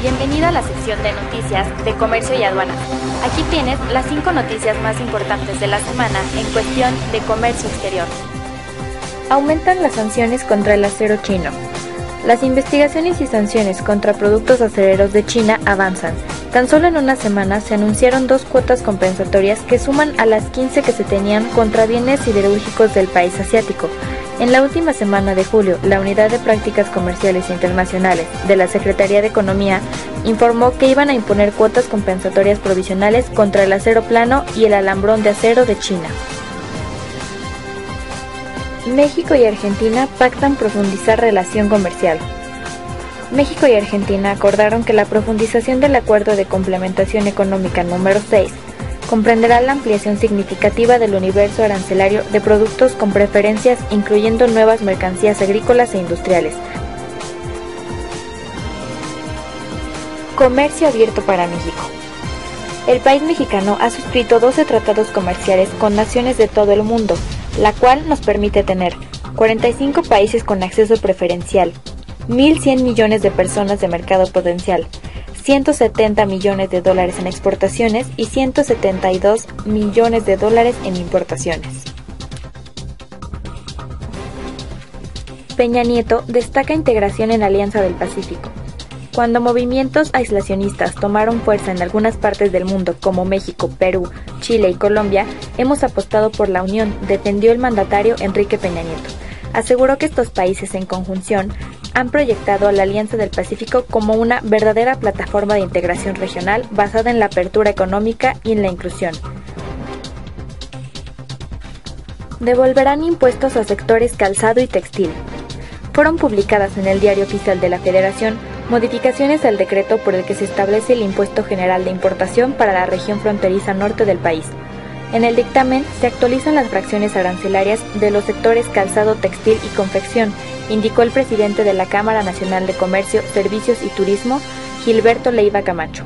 Bienvenido a la sección de noticias de comercio y aduanas. Aquí tienes las cinco noticias más importantes de la semana en cuestión de comercio exterior. Aumentan las sanciones contra el acero chino. Las investigaciones y sanciones contra productos acereros de China avanzan. Tan solo en una semana se anunciaron dos cuotas compensatorias que suman a las 15 que se tenían contra bienes siderúrgicos del país asiático. En la última semana de julio, la Unidad de Prácticas Comerciales Internacionales de la Secretaría de Economía informó que iban a imponer cuotas compensatorias provisionales contra el acero plano y el alambrón de acero de China. México y Argentina pactan profundizar relación comercial. México y Argentina acordaron que la profundización del Acuerdo de Complementación Económica número 6 comprenderá la ampliación significativa del universo arancelario de productos con preferencias incluyendo nuevas mercancías agrícolas e industriales. Comercio abierto para México. El país mexicano ha suscrito 12 tratados comerciales con naciones de todo el mundo, la cual nos permite tener 45 países con acceso preferencial, 1.100 millones de personas de mercado potencial, 170 millones de dólares en exportaciones y 172 millones de dólares en importaciones. Peña Nieto destaca integración en Alianza del Pacífico. Cuando movimientos aislacionistas tomaron fuerza en algunas partes del mundo como México, Perú, Chile y Colombia, hemos apostado por la unión, defendió el mandatario Enrique Peña Nieto. Aseguró que estos países en conjunción han proyectado a la Alianza del Pacífico como una verdadera plataforma de integración regional basada en la apertura económica y en la inclusión. Devolverán impuestos a sectores calzado y textil. Fueron publicadas en el Diario Oficial de la Federación modificaciones al decreto por el que se establece el impuesto general de importación para la región fronteriza norte del país. En el dictamen se actualizan las fracciones arancelarias de los sectores calzado, textil y confección, indicó el presidente de la Cámara Nacional de Comercio, Servicios y Turismo, Gilberto Leiva Camacho.